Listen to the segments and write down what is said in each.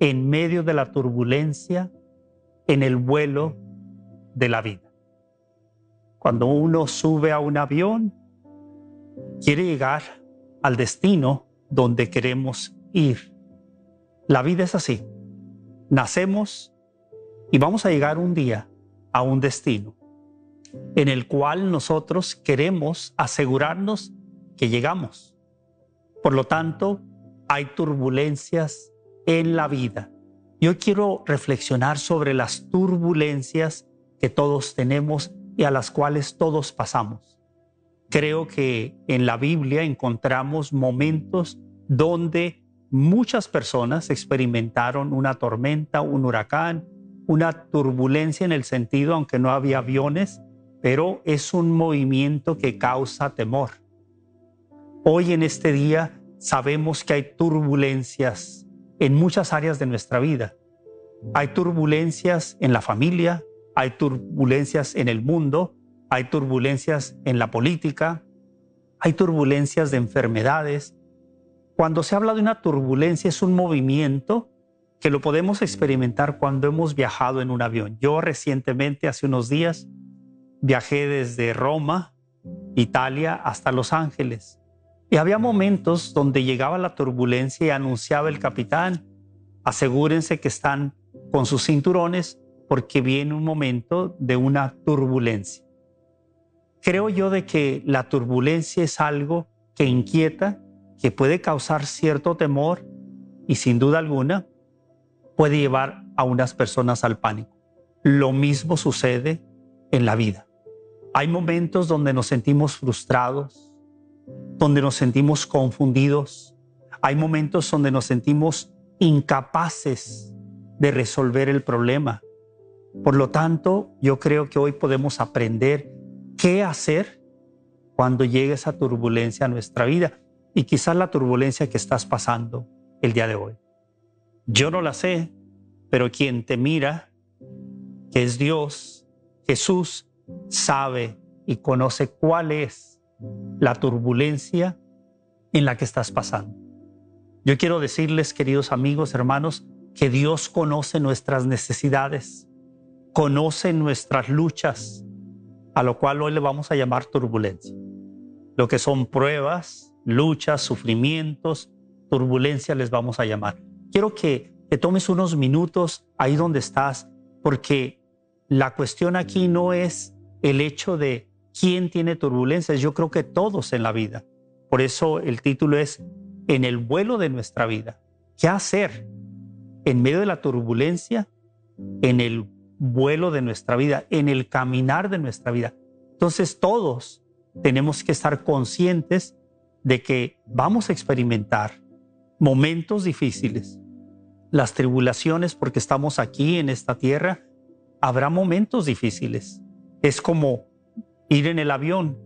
en medio de la turbulencia en el vuelo de la vida. Cuando uno sube a un avión, quiere llegar al destino donde queremos ir. La vida es así. Nacemos y vamos a llegar un día a un destino en el cual nosotros queremos asegurarnos que llegamos. Por lo tanto, hay turbulencias en la vida. Yo quiero reflexionar sobre las turbulencias que todos tenemos y a las cuales todos pasamos. Creo que en la Biblia encontramos momentos donde muchas personas experimentaron una tormenta, un huracán, una turbulencia en el sentido, aunque no había aviones, pero es un movimiento que causa temor. Hoy en este día sabemos que hay turbulencias en muchas áreas de nuestra vida. Hay turbulencias en la familia, hay turbulencias en el mundo, hay turbulencias en la política, hay turbulencias de enfermedades. Cuando se habla de una turbulencia es un movimiento que lo podemos experimentar cuando hemos viajado en un avión. Yo recientemente, hace unos días, viajé desde Roma, Italia, hasta Los Ángeles. Y había momentos donde llegaba la turbulencia y anunciaba el capitán, asegúrense que están con sus cinturones porque viene un momento de una turbulencia. Creo yo de que la turbulencia es algo que inquieta, que puede causar cierto temor y sin duda alguna puede llevar a unas personas al pánico. Lo mismo sucede en la vida. Hay momentos donde nos sentimos frustrados, donde nos sentimos confundidos. Hay momentos donde nos sentimos incapaces de resolver el problema. Por lo tanto, yo creo que hoy podemos aprender qué hacer cuando llegue esa turbulencia a nuestra vida y quizás la turbulencia que estás pasando el día de hoy. Yo no la sé, pero quien te mira, que es Dios, Jesús, sabe y conoce cuál es la turbulencia en la que estás pasando. Yo quiero decirles, queridos amigos, hermanos, que Dios conoce nuestras necesidades, conoce nuestras luchas, a lo cual hoy le vamos a llamar turbulencia. Lo que son pruebas, luchas, sufrimientos, turbulencia les vamos a llamar. Quiero que te tomes unos minutos ahí donde estás, porque la cuestión aquí no es el hecho de ¿Quién tiene turbulencias? Yo creo que todos en la vida. Por eso el título es En el vuelo de nuestra vida. ¿Qué hacer en medio de la turbulencia? En el vuelo de nuestra vida, en el caminar de nuestra vida. Entonces todos tenemos que estar conscientes de que vamos a experimentar momentos difíciles, las tribulaciones porque estamos aquí en esta tierra, habrá momentos difíciles. Es como ir en el avión.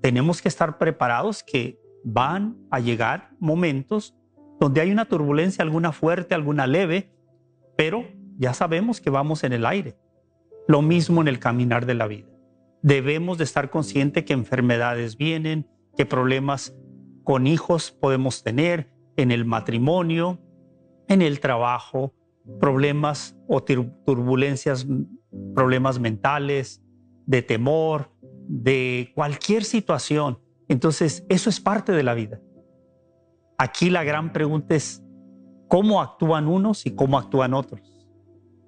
Tenemos que estar preparados que van a llegar momentos donde hay una turbulencia, alguna fuerte, alguna leve, pero ya sabemos que vamos en el aire. Lo mismo en el caminar de la vida. Debemos de estar conscientes que enfermedades vienen, que problemas con hijos podemos tener, en el matrimonio, en el trabajo, problemas o turbulencias, problemas mentales, de temor, de cualquier situación. Entonces, eso es parte de la vida. Aquí la gran pregunta es, ¿cómo actúan unos y cómo actúan otros?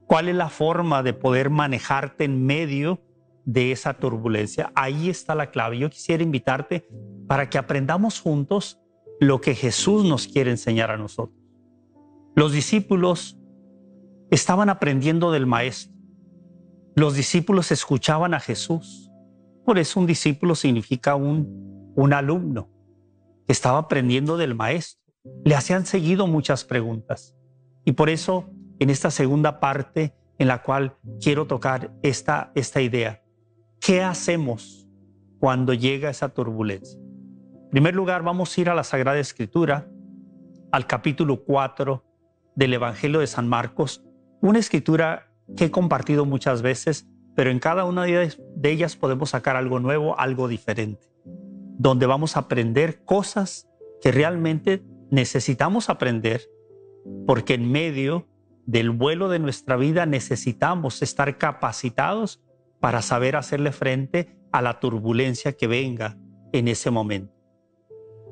¿Cuál es la forma de poder manejarte en medio de esa turbulencia? Ahí está la clave. Yo quisiera invitarte para que aprendamos juntos lo que Jesús nos quiere enseñar a nosotros. Los discípulos estaban aprendiendo del Maestro. Los discípulos escuchaban a Jesús por eso un discípulo significa un, un alumno que estaba aprendiendo del maestro. Le hacían seguido muchas preguntas. Y por eso en esta segunda parte en la cual quiero tocar esta, esta idea. ¿Qué hacemos cuando llega esa turbulencia? En primer lugar, vamos a ir a la Sagrada Escritura, al capítulo 4 del Evangelio de San Marcos, una escritura que he compartido muchas veces, pero en cada una de ellas podemos sacar algo nuevo, algo diferente, donde vamos a aprender cosas que realmente necesitamos aprender, porque en medio del vuelo de nuestra vida necesitamos estar capacitados para saber hacerle frente a la turbulencia que venga en ese momento.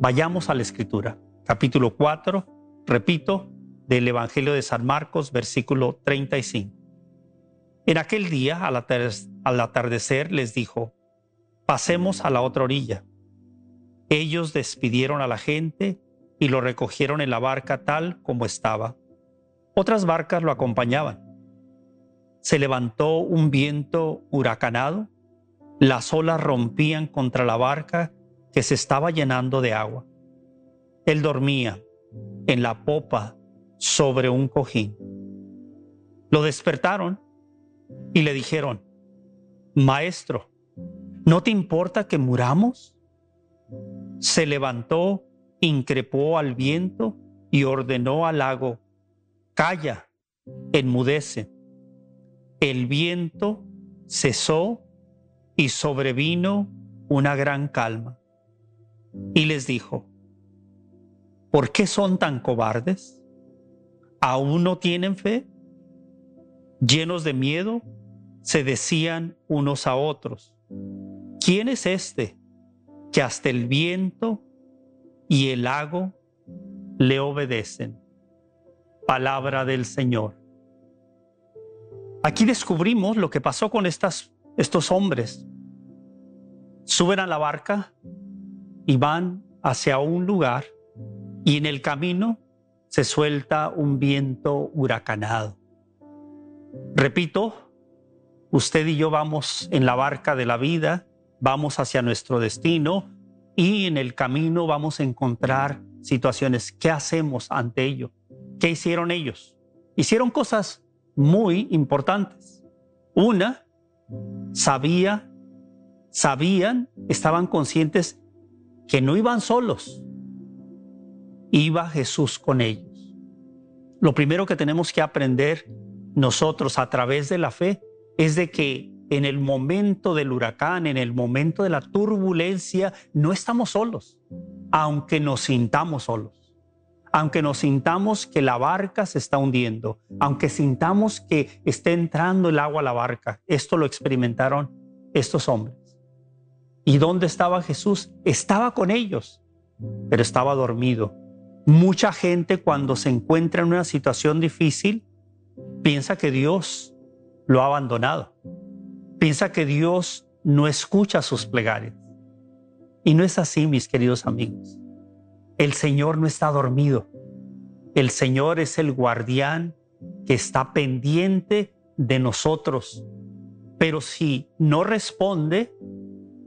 Vayamos a la escritura, capítulo 4, repito, del Evangelio de San Marcos, versículo 35. En aquel día, al, atardecer, les dijo, pasemos a la otra orilla. Ellos despidieron a la gente y lo recogieron en la barca tal como estaba. Otras barcas lo acompañaban. Se levantó un viento huracanado, las olas rompían contra la barca que se estaba llenando de agua. Él dormía en la popa sobre un cojín. Lo despertaron y le dijeron, Maestro, ¿no te importa que muramos? Se levantó, increpó al viento y ordenó al lago, Calla, enmudece. El viento cesó y sobrevino una gran calma. Y les dijo, ¿por qué son tan cobardes? ¿Aún no tienen fe? Llenos de miedo, se decían unos a otros, ¿quién es este que hasta el viento y el lago le obedecen? Palabra del Señor. Aquí descubrimos lo que pasó con estos hombres. Suben a la barca y van hacia un lugar y en el camino se suelta un viento huracanado. Repito, usted y yo vamos en la barca de la vida, vamos hacia nuestro destino y en el camino vamos a encontrar situaciones. ¿Qué hacemos ante ello? ¿Qué hicieron ellos? Hicieron cosas muy importantes. Una, sabía, sabían, estaban conscientes que no iban solos, iba Jesús con ellos. Lo primero que tenemos que aprender nosotros a través de la fe es de que en el momento del huracán, en el momento de la turbulencia, no estamos solos, aunque nos sintamos solos, aunque nos sintamos que la barca se está hundiendo, aunque sintamos que está entrando el agua a la barca. Esto lo experimentaron estos hombres. ¿Y dónde estaba Jesús? Estaba con ellos, pero estaba dormido. Mucha gente cuando se encuentra en una situación difícil piensa que Dios lo ha abandonado. Piensa que Dios no escucha sus plegarias. Y no es así, mis queridos amigos. El Señor no está dormido. El Señor es el guardián que está pendiente de nosotros. Pero si no responde,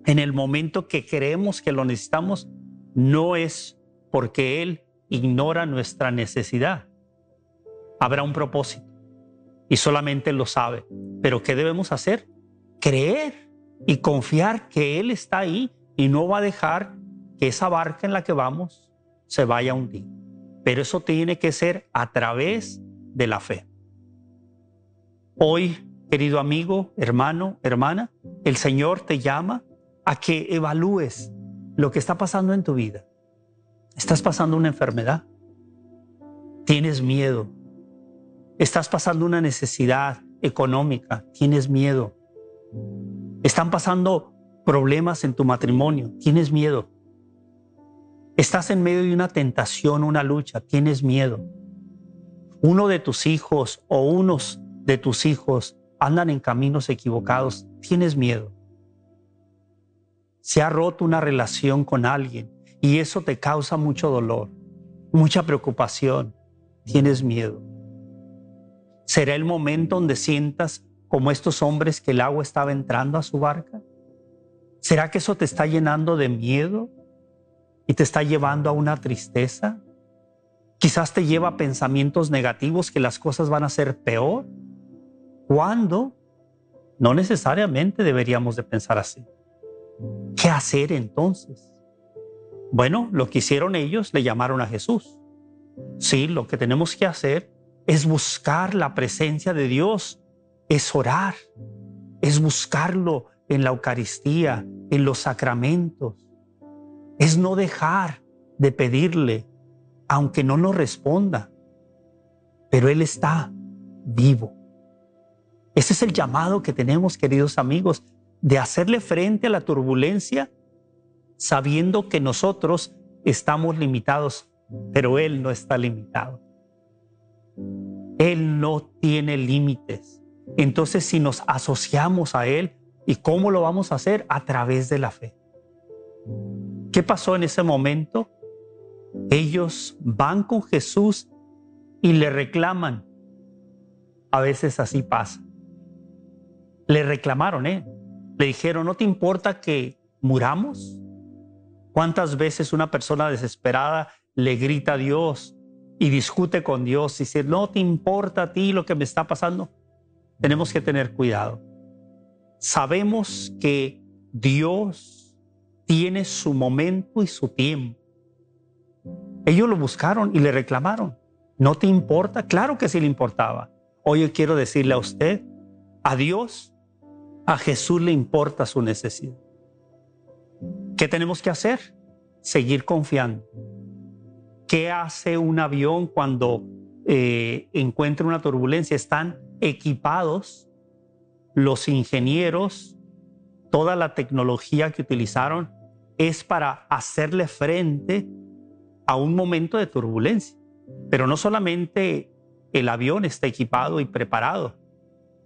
en el momento que creemos que lo necesitamos, no es porque Él ignora nuestra necesidad. Habrá un propósito y solamente Él lo sabe. Pero ¿qué debemos hacer? Creer y confiar que Él está ahí y no va a dejar que esa barca en la que vamos se vaya a hundir. Pero eso tiene que ser a través de la fe. Hoy, querido amigo, hermano, hermana, el Señor te llama a que evalúes lo que está pasando en tu vida. ¿Estás pasando una enfermedad? ¿Tienes miedo? ¿Estás pasando una necesidad económica? ¿Tienes miedo? ¿Están pasando problemas en tu matrimonio? ¿Tienes miedo? ¿Estás en medio de una tentación, una lucha? ¿Tienes miedo? Uno de tus hijos o unos de tus hijos andan en caminos equivocados. ¿Tienes miedo? se ha roto una relación con alguien y eso te causa mucho dolor, mucha preocupación, tienes miedo. ¿Será el momento donde sientas como estos hombres que el agua estaba entrando a su barca? ¿Será que eso te está llenando de miedo y te está llevando a una tristeza? Quizás te lleva a pensamientos negativos que las cosas van a ser peor. ¿Cuándo? No necesariamente deberíamos de pensar así. ¿Qué hacer entonces? Bueno, lo que hicieron ellos le llamaron a Jesús. Sí, lo que tenemos que hacer es buscar la presencia de Dios, es orar, es buscarlo en la Eucaristía, en los sacramentos, es no dejar de pedirle, aunque no nos responda, pero Él está vivo. Ese es el llamado que tenemos, queridos amigos, de hacerle frente a la turbulencia sabiendo que nosotros estamos limitados, pero Él no está limitado. Él no tiene límites. Entonces, si nos asociamos a Él, ¿y cómo lo vamos a hacer? A través de la fe. ¿Qué pasó en ese momento? Ellos van con Jesús y le reclaman. A veces así pasa. Le reclamaron, ¿eh? Le dijeron, ¿no te importa que muramos? ¿Cuántas veces una persona desesperada le grita a Dios y discute con Dios y dice, no te importa a ti lo que me está pasando? Tenemos que tener cuidado. Sabemos que Dios tiene su momento y su tiempo. Ellos lo buscaron y le reclamaron. ¿No te importa? Claro que sí le importaba. Hoy quiero decirle a usted, a Dios, a Jesús le importa su necesidad. ¿Qué tenemos que hacer? Seguir confiando. ¿Qué hace un avión cuando eh, encuentra una turbulencia? Están equipados los ingenieros, toda la tecnología que utilizaron es para hacerle frente a un momento de turbulencia. Pero no solamente el avión está equipado y preparado,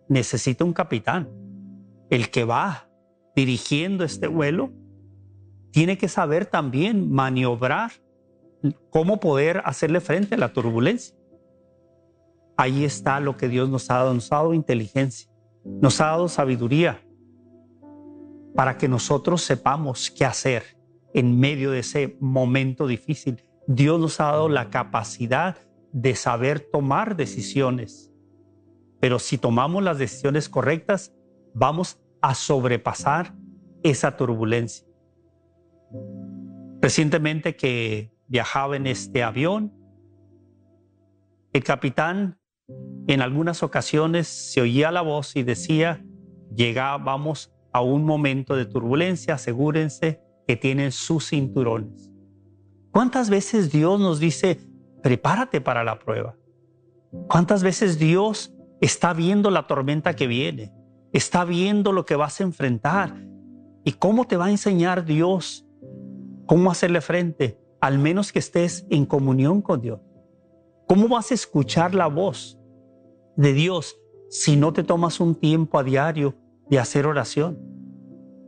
necesita un capitán, el que va dirigiendo este vuelo tiene que saber también maniobrar, cómo poder hacerle frente a la turbulencia. Ahí está lo que Dios nos ha dado, nos ha dado inteligencia, nos ha dado sabiduría para que nosotros sepamos qué hacer en medio de ese momento difícil. Dios nos ha dado la capacidad de saber tomar decisiones, pero si tomamos las decisiones correctas, vamos a sobrepasar esa turbulencia. Recientemente que viajaba en este avión, el capitán en algunas ocasiones se oía la voz y decía, llegábamos a un momento de turbulencia, asegúrense que tienen sus cinturones. ¿Cuántas veces Dios nos dice, prepárate para la prueba? ¿Cuántas veces Dios está viendo la tormenta que viene? Está viendo lo que vas a enfrentar. ¿Y cómo te va a enseñar Dios ¿Cómo hacerle frente? Al menos que estés en comunión con Dios. ¿Cómo vas a escuchar la voz de Dios si no te tomas un tiempo a diario de hacer oración?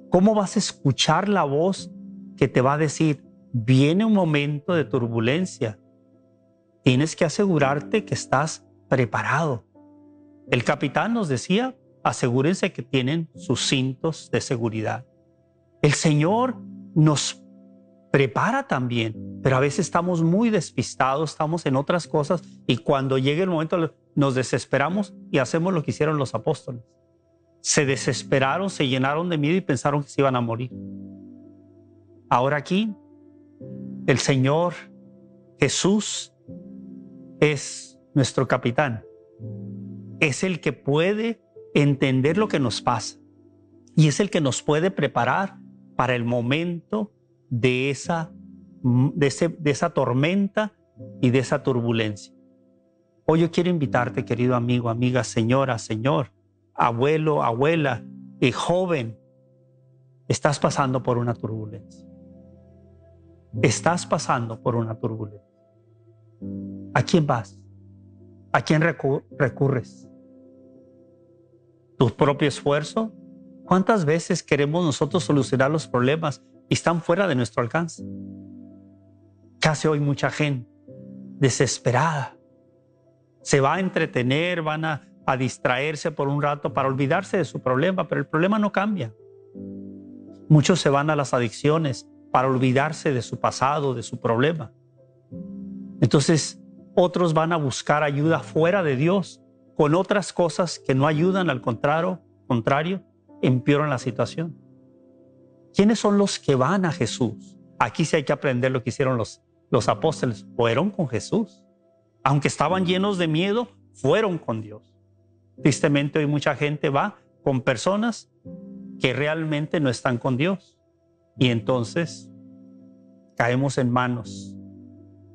¿Cómo vas a escuchar la voz que te va a decir, viene un momento de turbulencia? Tienes que asegurarte que estás preparado. El capitán nos decía, asegúrense que tienen sus cintos de seguridad. El Señor nos prepara también, pero a veces estamos muy despistados, estamos en otras cosas y cuando llegue el momento nos desesperamos y hacemos lo que hicieron los apóstoles. Se desesperaron, se llenaron de miedo y pensaron que se iban a morir. Ahora aquí, el Señor Jesús es nuestro capitán. Es el que puede entender lo que nos pasa y es el que nos puede preparar para el momento de esa, de, de esa tormenta y de esa turbulencia. Hoy yo quiero invitarte, querido amigo, amiga, señora, señor, abuelo, abuela, y joven, estás pasando por una turbulencia. Estás pasando por una turbulencia. ¿A quién vas? ¿A quién recurres? ¿Tu propio esfuerzo? ¿Cuántas veces queremos nosotros solucionar los problemas están fuera de nuestro alcance. Casi hoy mucha gente desesperada se va a entretener, van a, a distraerse por un rato para olvidarse de su problema, pero el problema no cambia. Muchos se van a las adicciones para olvidarse de su pasado, de su problema. Entonces, Otros van a buscar ayuda fuera de Dios con otras cosas que no ayudan, al contrario, contrario, empeoran la situación. ¿Quiénes son los que van a Jesús? Aquí sí hay que aprender lo que hicieron los, los apóstoles. Fueron con Jesús. Aunque estaban llenos de miedo, fueron con Dios. Tristemente hoy mucha gente va con personas que realmente no están con Dios. Y entonces caemos en manos,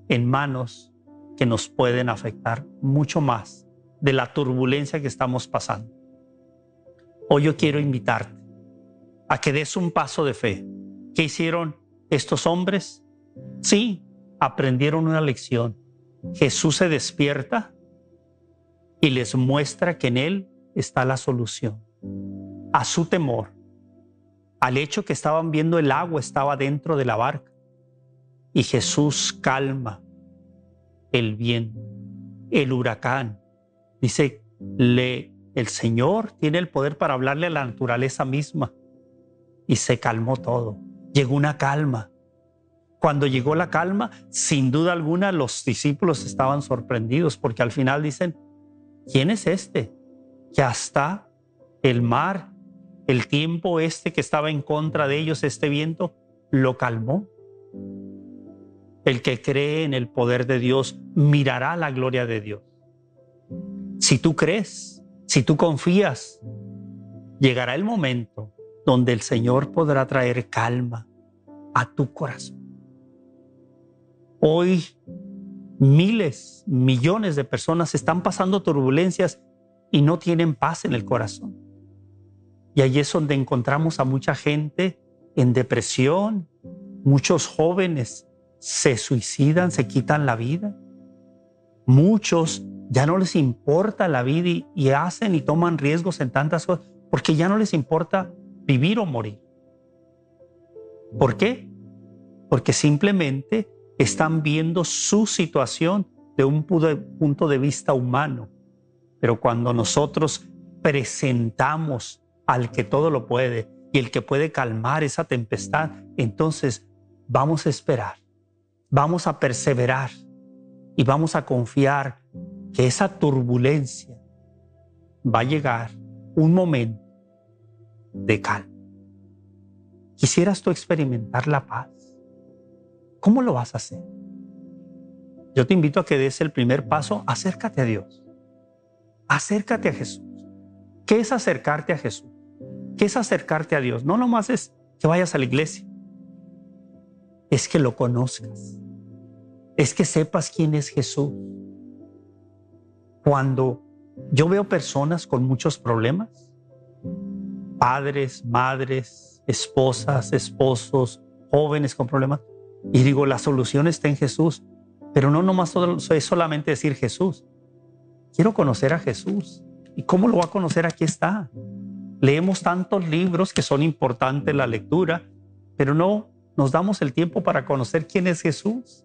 en manos que nos pueden afectar mucho más de la turbulencia que estamos pasando. Hoy yo quiero invitarte a que des un paso de fe. ¿Qué hicieron estos hombres? Sí, aprendieron una lección. Jesús se despierta y les muestra que en Él está la solución. A su temor, al hecho que estaban viendo el agua estaba dentro de la barca. Y Jesús calma el viento, el huracán. Dice, le, el Señor tiene el poder para hablarle a la naturaleza misma. Y se calmó todo. Llegó una calma. Cuando llegó la calma, sin duda alguna los discípulos estaban sorprendidos porque al final dicen, ¿quién es este? Que hasta el mar el tiempo este que estaba en contra de ellos, este viento, lo calmó. El que cree en el poder de Dios mirará la gloria de Dios. Si tú crees, si tú confías, llegará el momento donde el Señor podrá traer calma a tu corazón. Hoy miles, millones de personas están pasando turbulencias y no tienen paz en el corazón. Y ahí es donde encontramos a mucha gente en depresión, muchos jóvenes se suicidan, se quitan la vida. Muchos ya no les importa la vida y, y, hacen y toman riesgos en tantas cosas porque ya no les importa vivir o morir. ¿Por qué? Porque simplemente están viendo su situación de un punto de vista humano. Pero cuando nosotros presentamos al que todo lo puede y el que puede calmar esa tempestad, entonces vamos a esperar, vamos a perseverar y vamos a confiar que esa turbulencia va a llegar un momento de calma. ¿Quisieras tú experimentar la paz? ¿Cómo lo vas a hacer? Yo te invito a que des el primer paso, acércate a Dios. Acércate a Jesús. ¿Qué es acercarte a Jesús? ¿Qué es acercarte a Dios? No nomás es que vayas a la iglesia. Es que lo conozcas. Es que sepas quién es Jesús. Cuando yo veo personas con muchos problemas, padres, madres, esposas, esposos, jóvenes con problemas, y digo, la solución está en Jesús, pero no nomás es solamente decir Jesús. Quiero conocer a Jesús. ¿Y cómo lo va a conocer? Aquí está. Leemos tantos libros que son importantes la lectura, pero no nos damos el tiempo para conocer quién es Jesús.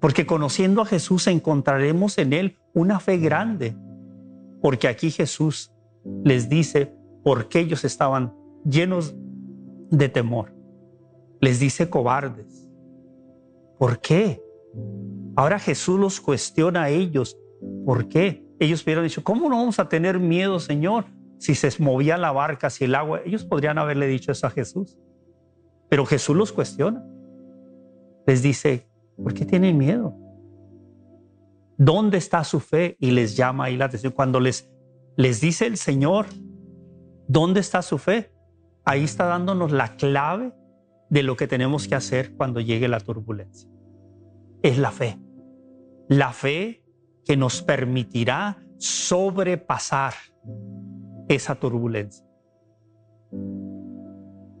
Porque conociendo a Jesús encontraremos en Él una fe grande. Porque aquí Jesús les dice por qué ellos estaban llenos de temor. Les dice cobardes. ¿Por qué? Ahora Jesús los cuestiona a ellos. ¿Por qué? Ellos hubieran dicho, ¿cómo no vamos a tener miedo, Señor? si se movía la barca, si el agua, ellos podrían haberle dicho eso a Jesús. Pero Jesús los cuestiona. Les dice, ¿por qué tienen miedo? ¿Dónde está su fe? Y les llama ahí la atención. Cuando les, les dice el Señor, ¿dónde está su fe? Ahí está dándonos la clave de lo que tenemos que hacer cuando llegue la turbulencia. Es la fe. La fe que nos permitirá sobrepasar esa turbulencia.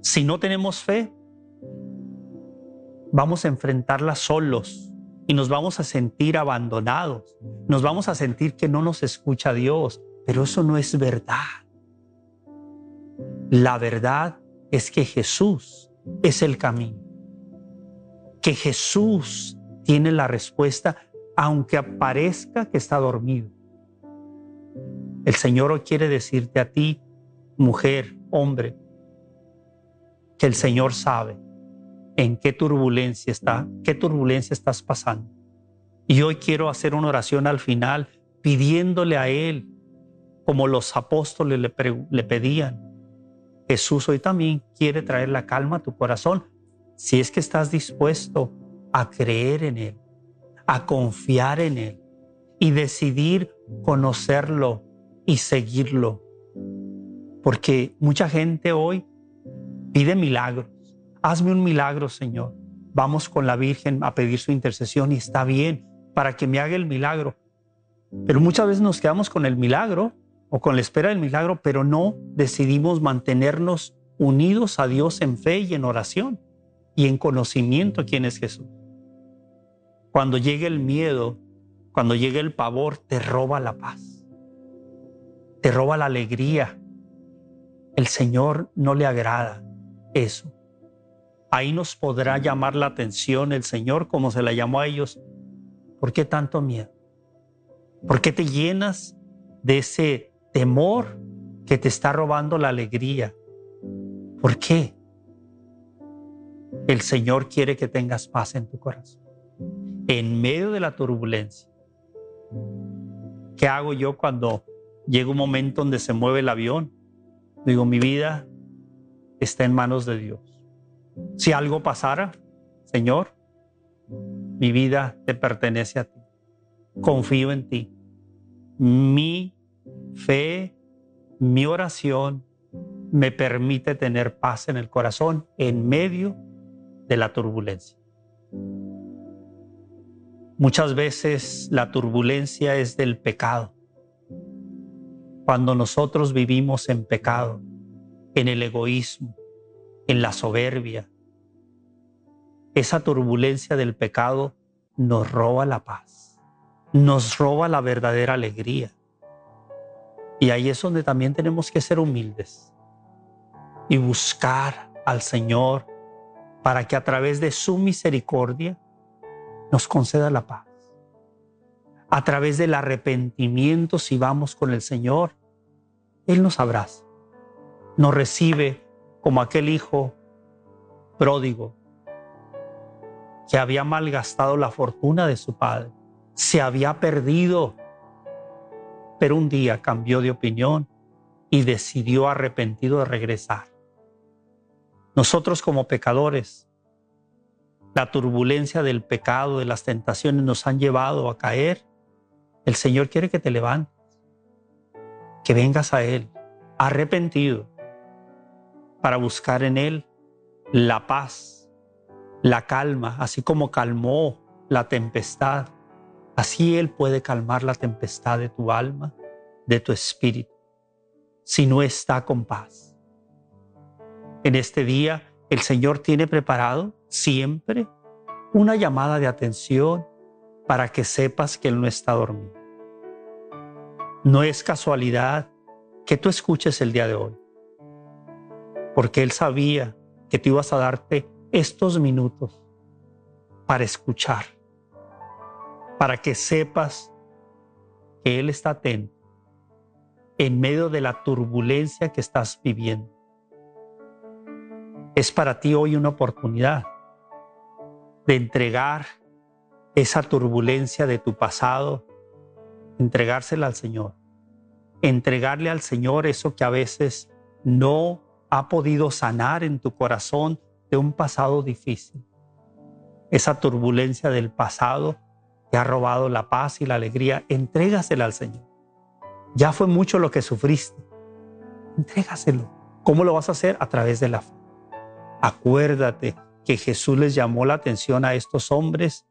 Si no tenemos fe, vamos a enfrentarla solos y nos vamos a sentir abandonados, nos vamos a sentir que no nos escucha Dios, pero eso no es verdad. La verdad es que Jesús es el camino, que Jesús tiene la respuesta aunque aparezca que está dormido. El Señor quiere decirte a ti, mujer, hombre, que el Señor sabe en qué turbulencia está, qué turbulencia estás pasando. Y hoy quiero hacer una oración al final pidiéndole a Él, como los apóstoles le, le pedían. Jesús hoy también quiere traer la calma a tu corazón si es que estás dispuesto a creer en Él, a confiar en Él y decidir conocerlo y seguirlo. Porque mucha gente hoy pide milagros. Hazme un milagro, Señor. Vamos con la Virgen a pedir su intercesión y está bien para que me haga el milagro. Pero muchas veces nos quedamos con el milagro o con la espera del milagro, pero no decidimos mantenernos unidos a Dios en fe y en oración y en conocimiento de quién es Jesús. Cuando llegue el miedo, cuando llegue el pavor, te roba la paz, te roba la alegría. El Señor no le agrada eso. Ahí nos podrá llamar la atención el Señor como se la llamó a ellos. ¿Por qué tanto miedo? ¿Por qué te llenas de ese temor que te está robando la alegría? ¿Por qué? El Señor quiere que tengas paz en tu corazón. En medio de la turbulencia. ¿Qué hago yo cuando llega un momento donde se mueve el avión? Digo, mi vida está en manos de Dios. Si algo pasara, Señor, mi vida te pertenece a ti. Confío en ti. Mi fe, mi oración me permite tener paz en el corazón en medio de la turbulencia. Muchas veces la turbulencia es del pecado. Cuando nosotros vivimos en pecado, en el egoísmo, en la soberbia, esa turbulencia del pecado nos roba la paz, nos roba la verdadera alegría. Y ahí es donde también tenemos que ser humildes y buscar al Señor para que a través de su misericordia nos conceda la paz. A través del arrepentimiento, si vamos con el Señor, Él nos abraza, nos recibe como aquel hijo pródigo que había malgastado la fortuna de su padre, se había perdido, pero un día cambió de opinión y decidió arrepentido de regresar. Nosotros como pecadores, la turbulencia del pecado, de las tentaciones nos han llevado a caer. El Señor quiere que te levantes, que vengas a Él arrepentido para buscar en Él la paz, la calma, así como calmó la tempestad. Así Él puede calmar la tempestad de tu alma, de tu espíritu, si no está con paz. En este día el Señor tiene preparado siempre una llamada de atención para que sepas que Él no está dormido. No es casualidad que tú escuches el día de hoy, porque Él sabía que tú ibas a darte estos minutos para escuchar, para que sepas que Él está atento en medio de la turbulencia que estás viviendo es para ti hoy una oportunidad de entregar esa turbulencia de tu pasado, entregársela al Señor, entregarle al Señor eso que a veces no ha podido sanar en tu corazón de un pasado difícil. Esa turbulencia del pasado que ha robado la paz y la alegría, entrégasela al Señor. Ya fue mucho lo que sufriste. Entrégaselo. ¿Cómo lo vas a hacer? A través de la fe. Acuérdate que Jesús les llamó la atención a estos hombres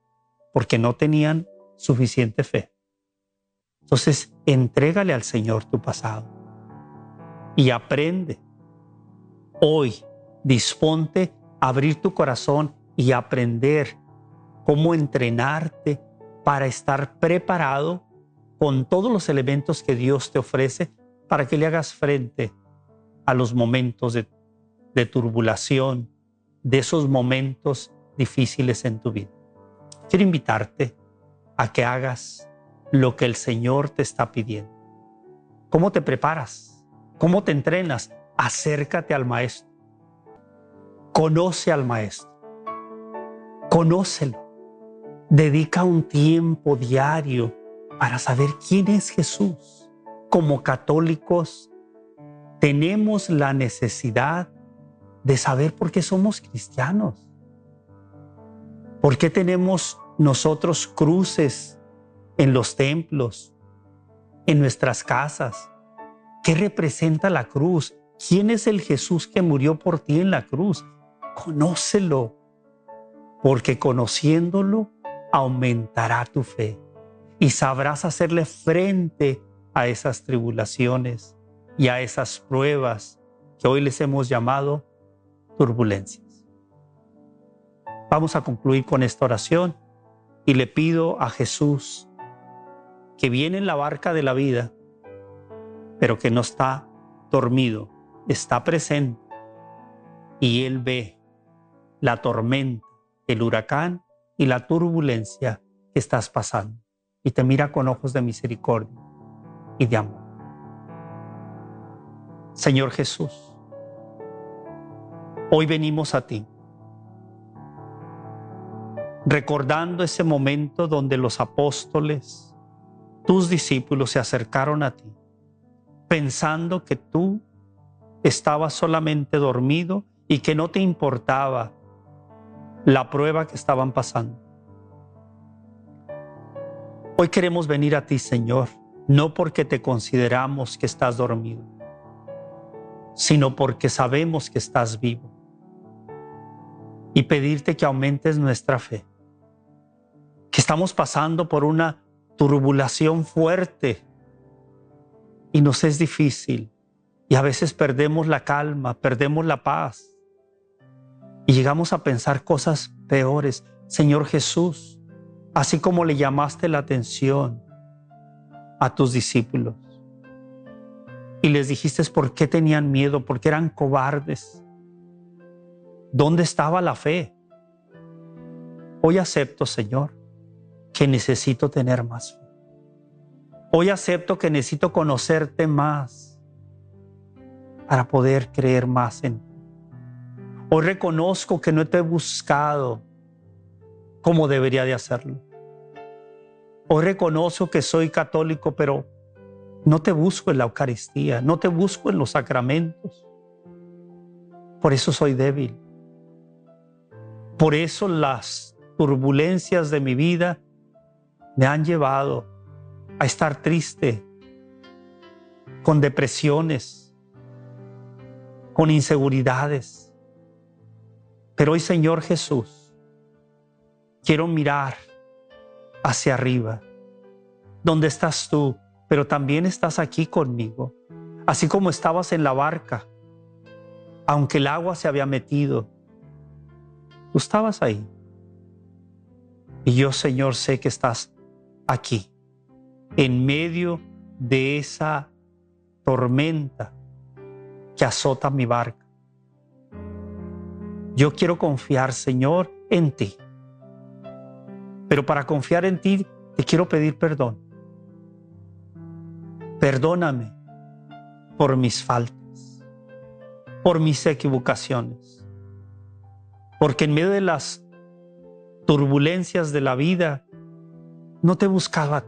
porque no tenían suficiente fe. Entonces, entrégale al Señor tu pasado y aprende. Hoy, disponte a abrir tu corazón y aprender cómo entrenarte para estar preparado con todos los elementos que Dios te ofrece para que le hagas frente a los momentos de turbulación, de esos momentos difíciles en tu vida. Quiero invitarte a que hagas lo que el Señor te está pidiendo. ¿Cómo te preparas? ¿Cómo te entrenas? Acércate al Maestro. Conoce al Maestro. Conócelo. Dedica un tiempo diario para saber quién es Jesús. Como católicos tenemos la necesidad de saber por qué somos cristianos. ¿Por qué tenemos nosotros cruces en los templos, en nuestras casas? ¿Qué representa la cruz? ¿Quién es el Jesús que murió por ti en la cruz? Conócelo, porque conociéndolo aumentará tu fe y sabrás hacerle frente a esas tribulaciones y a esas pruebas que hoy les hemos llamado turbulencias. Vamos a concluir con esta oración y le pido a Jesús que viene en la barca de la vida, pero que no está dormido, está presente y Él ve la tormenta, el huracán y la turbulencia que estás pasando y te mira con ojos de misericordia y de amor. Señor Jesús, hoy venimos a ti recordando ese momento donde los apóstoles, tus discípulos se acercaron a ti, pensando que tú estabas solamente dormido y que no te importaba la prueba que estaban pasando. Hoy queremos venir a ti, Señor, no porque te consideramos que estás dormido, sino porque sabemos que estás vivo. Y pedirte que aumentes nuestra fe, que estamos pasando por una turbulación fuerte y nos es difícil y a veces perdemos la calma, perdemos la paz y llegamos a pensar cosas peores. Señor Jesús, así como le llamaste la atención a tus discípulos y les dijiste por qué tenían miedo, porque eran cobardes. ¿Dónde estaba la fe? Hoy acepto, Señor, que necesito tener más fe. Hoy acepto que necesito conocerte más para poder creer más en ti. Hoy reconozco que no te he buscado como debería de hacerlo. Hoy reconozco que soy católico, pero no te busco en la Eucaristía, no te busco en los sacramentos. Por eso soy débil. Por eso las turbulencias de mi vida me han llevado a estar triste, con depresiones, con inseguridades. Pero hoy, Señor Jesús, quiero mirar hacia arriba, donde estás tú, pero también estás aquí conmigo, así como estabas en la barca, aunque el agua se había metido, tú estabas ahí. Y yo, Señor, sé que estás aquí, en medio de esa tormenta que azota mi barca. Yo quiero confiar, Señor, en ti. Pero para confiar en ti, te quiero pedir perdón. Perdóname por mis faltas, por mis equivocaciones. Porque en medio de las turbulencias de la vida, no te buscaba.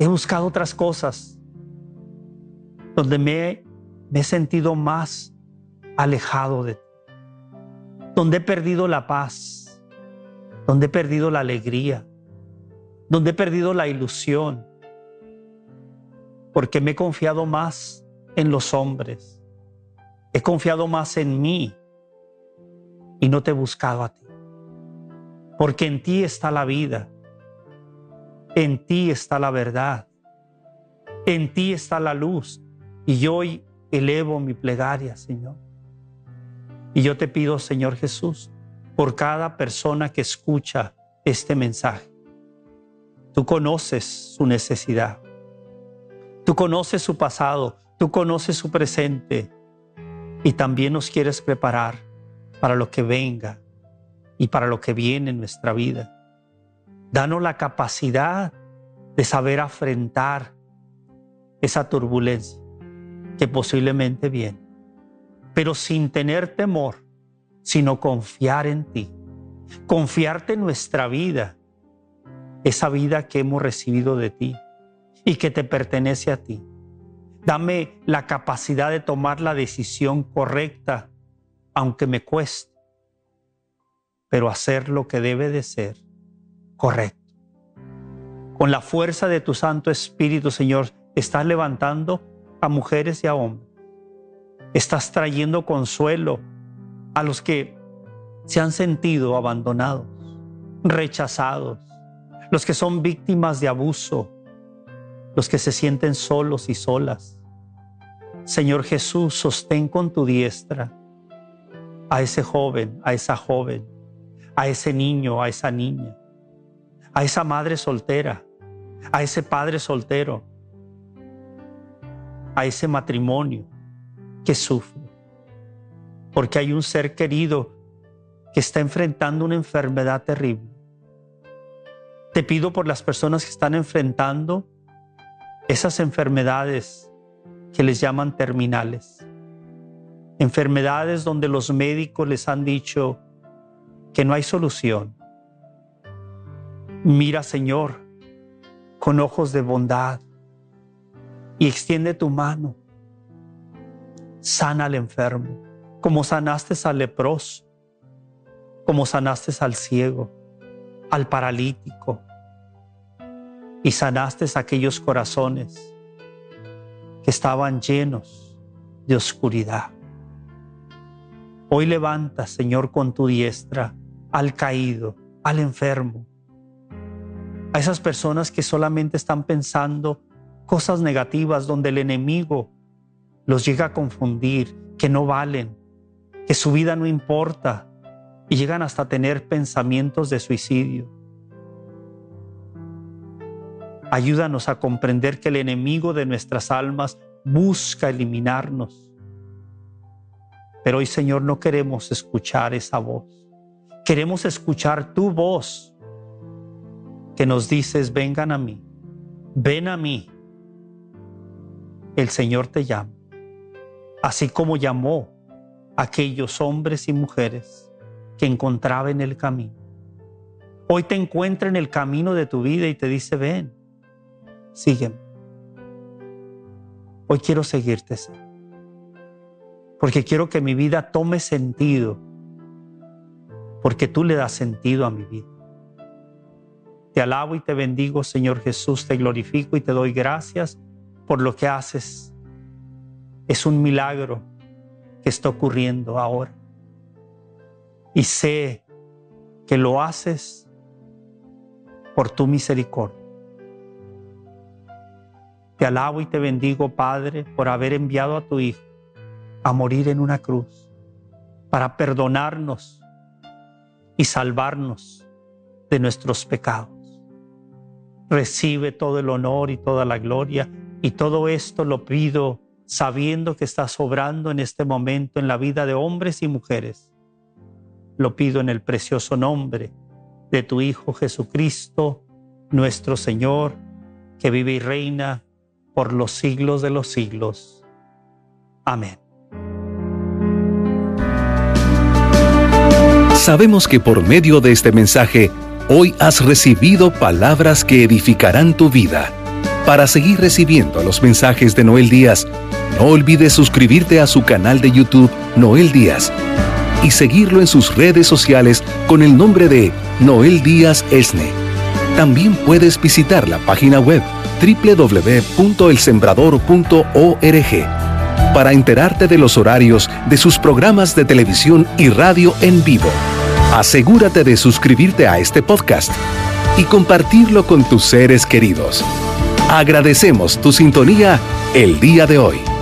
He buscado otras cosas donde me, me he sentido más alejado de ti donde he perdido la paz, donde he perdido la alegría, donde he perdido la ilusión, porque me he confiado más en los hombres, he confiado más en mí y no te he buscado a ti, porque en ti está la vida, en ti está la verdad, en ti está la luz y yo hoy elevo mi plegaria, Señor y yo te pido, Señor Jesús, por cada persona que escucha este mensaje. Tú conoces su necesidad. Tú conoces su pasado. Tú conoces su presente. Y también nos quieres preparar para lo que venga y para lo que viene en nuestra vida. Danos la capacidad de saber afrontar esa turbulencia que posiblemente viene pero sin tener temor, sino confiar en ti, confiarte nuestra vida, esa vida que hemos recibido de ti y que te pertenece a ti. Dame la capacidad de tomar la decisión correcta, aunque me cueste, pero hacer lo que debe de ser correcto. Con la fuerza de tu Santo Espíritu, Señor, estás levantando a mujeres y a hombres. Estás trayendo consuelo a los que se han sentido abandonados, rechazados, los que son víctimas de abuso, los que se sienten solos y solas. Señor Jesús, sostén con tu diestra a ese joven, a esa joven, a ese niño, a esa niña, a esa madre soltera, a ese padre soltero, a ese matrimonio que sufre, porque hay un ser querido que está enfrentando una enfermedad terrible. Te pido por las personas que están enfrentando esas enfermedades que les llaman terminales. Enfermedades donde los médicos les han dicho que no hay solución. Mira, Señor, con ojos de bondad y extiende tu mano. Sana al enfermo, como sanaste al leproso como sanaste al ciego, al paralítico, y sanaste aquellos corazones que estaban llenos de oscuridad. Hoy levanta, Señor, con tu diestra al caído, al enfermo, a esas personas que solamente están pensando cosas negativas donde el enemigo los llega a confundir, que no valen, que su vida no importa, y llegan hasta tener pensamientos de suicidio. Ayúdanos a comprender que el enemigo de nuestras almas busca eliminarnos. Pero hoy, Señor, no queremos escuchar esa voz. Queremos escuchar tu voz que nos dices, vengan a mí, ven a mí. El Señor te llama, así como llamó a aquellos hombres y mujeres que encontraba en el camino. Hoy te encuentra en el camino de tu vida y te dice, ven, sígueme. Hoy quiero seguirte, Señor. Porque quiero que mi vida tome sentido. Porque tú le das sentido a mi vida. Te alabo y te bendigo, Señor Jesús. Te glorifico y te doy gracias por lo que haces. Es un milagro que está ocurriendo ahora y sé que lo haces por tu misericordia. Te alabo y te bendigo, Padre, por haber enviado a tu Hijo a morir en una cruz para perdonarnos y salvarnos de nuestros pecados. Recibe todo el honor y toda la gloria y todo esto lo pido sabiendo que estás obrando en este momento en la vida de hombres y mujeres lo pido en el precioso nombre de tu Hijo Jesucristo, nuestro Señor, que vive y reina por los siglos de los siglos. Amén. Sabemos que por medio de este mensaje, hoy has recibido palabras que edificarán tu vida. Para seguir recibiendo los mensajes de Noel Díaz, no olvides suscribirte a su canal de YouTube Noel Díaz y seguirlo en sus redes sociales con el nombre de Noel Díaz Esne. También puedes visitar la página web www.elsembrador.org para enterarte de los horarios de sus programas de televisión y radio en vivo. Asegúrate de suscribirte a este podcast y compartirlo con tus seres queridos. Agradecemos tu sintonía el día de hoy.